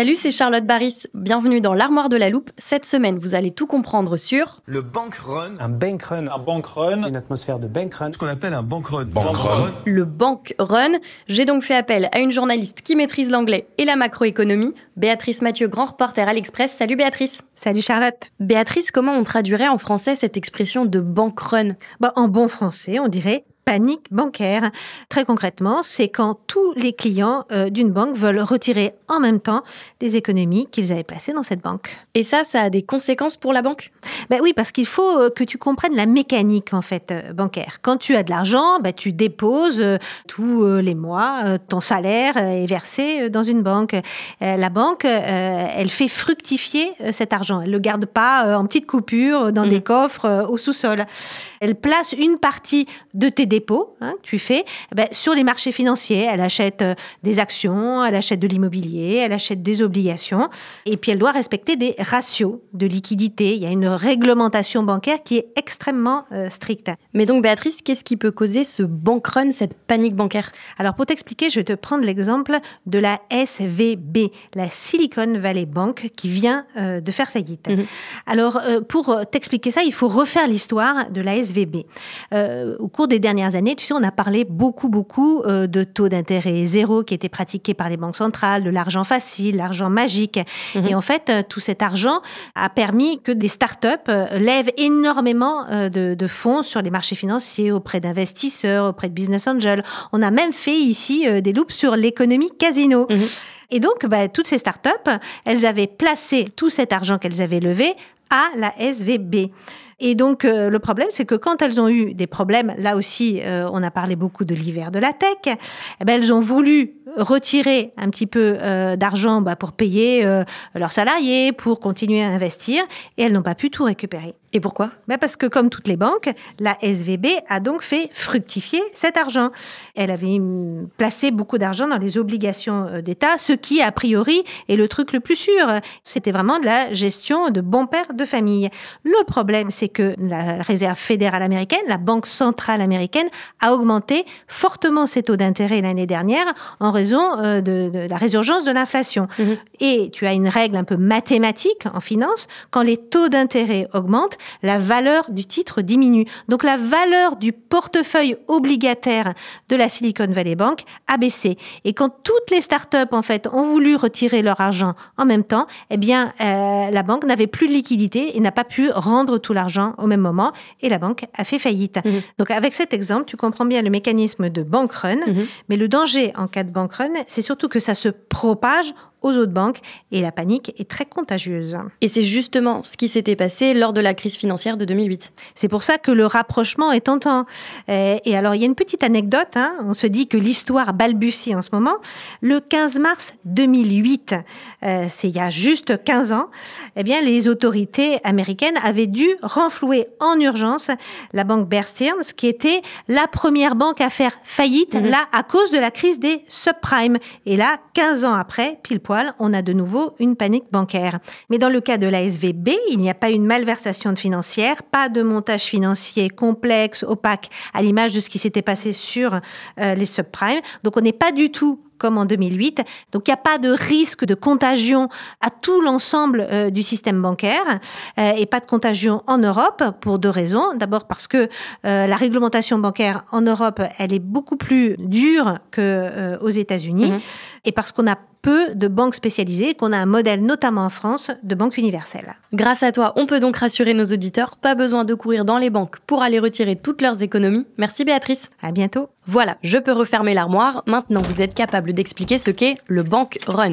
Salut, c'est Charlotte Baris. Bienvenue dans l'armoire de la loupe. Cette semaine, vous allez tout comprendre sur Le bank run. Un bank run. Un bank run. Une atmosphère de bank run. Ce qu'on appelle un bank run. Bank run. le bank run. J'ai donc fait appel à une journaliste qui maîtrise l'anglais et la macroéconomie, Béatrice Mathieu, grand reporter à l'Express. Salut Béatrice. Salut Charlotte. Béatrice, comment on traduirait en français cette expression de bank run? Bah, en bon français, on dirait panique bancaire. Très concrètement, c'est quand tous les clients euh, d'une banque veulent retirer en même temps des économies qu'ils avaient placées dans cette banque. Et ça, ça a des conséquences pour la banque? Ben oui, parce qu'il faut euh, que tu comprennes la mécanique en fait euh, bancaire. Quand tu as de l'argent, ben, tu déposes tous les mois, ton salaire est versé dans une banque. La banque, elle fait fructifier cet argent. Elle le garde pas en petites coupures dans Mhm. des coffres au sous-sol. Elle place une partie de tes hein, que tu fais eh ben, sur les marchés financiers. Elle achète euh, des actions, elle achète de l'immobilier, elle achète des obligations. Et puis elle doit respecter des ratios de liquidité. Il y a une réglementation bancaire qui est extrêmement euh, stricte. Mais donc Béatrice, qu'est-ce qui peut causer ce bank run, cette panique bancaire? Alors pour t'expliquer, je vais te prendre l'exemple de la SVB, la Silicon Valley Bank, qui vient euh, de faire faillite. Mhm. Alors euh, pour t'expliquer ça, il faut refaire l'histoire de la SVB. Au cours des dernières années, tu sais, on a parlé beaucoup, beaucoup euh, de taux d'intérêt zéro qui étaient pratiqués par les banques centrales, de l'argent facile, l'argent magique. Mhm. Et en fait, euh, tout cet argent a permis que des startups euh, lèvent énormément de, de fonds sur les marchés financiers auprès d'investisseurs, auprès de business angels. On a même fait ici des loupes sur l'économie casino. Mhm. Et donc, bah, toutes ces startups, elles avaient placé tout cet argent qu'elles avaient levé à la SVB. Et donc, euh, le problème, c'est que quand elles ont eu des problèmes, là aussi, euh, on a parlé beaucoup de l'hiver de la tech, eh ben, elles ont voulu retirer un petit peu euh, d'argent bah, pour payer leurs salariés, pour continuer à investir, et elles n'ont pas pu tout récupérer. Et pourquoi? Ben parce que comme toutes les banques, la SVB a donc fait fructifier cet argent. Elle avait placé beaucoup d'argent dans les obligations d'État, ce qui, a priori, est le truc le plus sûr. C'était vraiment de la gestion de bon père de famille. Le problème, c'est que la Réserve fédérale américaine, la Banque centrale américaine, a augmenté fortement ses taux d'intérêt l'année dernière en raison euh, de, de la résurgence de l'inflation. Mhm. Et tu as une règle un peu mathématique en finance, quand les taux d'intérêt augmentent, la valeur du titre diminue. Donc la valeur du portefeuille obligataire de la Silicon Valley Bank a baissé. Et quand toutes les startups en fait ont voulu retirer leur argent en même temps, eh bien euh, la banque n'avait plus de liquidité et n'a pas pu rendre tout l'argent au même moment et la banque a fait faillite. Mhm. Donc avec cet exemple, tu comprends bien le mécanisme de bank run, Mhm. mais le danger en cas de bank run, c'est surtout que ça se propage aux autres banques et la panique est très contagieuse. Et c'est justement ce qui s'était passé lors de la crise financière de 2008. C'est pour ça que le rapprochement est tentant. Euh, Et alors, il y a une petite anecdote. hein. On se dit que l'histoire balbutie en ce moment. Le 15 mars 2008, euh, c'est il y a juste 15 ans, eh bien, les autorités américaines avaient dû renflouer en urgence la banque Bear Stearns, qui était la première banque à faire faillite, Mhm. là, à cause de la crise des subprimes. Et là, 15 ans après, pile poil, poil, on a de nouveau une panique bancaire. Mais dans le cas de la SVB, il n'y a pas une malversation financière, pas de montage financier complexe, opaque, à l'image de ce qui s'était passé sur euh, les subprimes. Donc on n'est pas du tout comme en 2008. Donc il n'y a pas de risque de contagion à tout l'ensemble euh, du système bancaire euh, et pas de contagion en Europe pour deux raisons. D'abord parce que euh, la réglementation bancaire en Europe, elle est beaucoup plus dure que aux États-Unis mhm. et parce qu'on a peu de banques spécialisées, qu'on a un modèle notamment en France de banque universelle. Grâce à toi, on peut donc rassurer nos auditeurs, pas besoin de courir dans les banques pour aller retirer toutes leurs économies. Merci Béatrice. À bientôt. Voilà, je peux refermer l'armoire. Maintenant, vous êtes capable d'expliquer ce qu'est le bank run.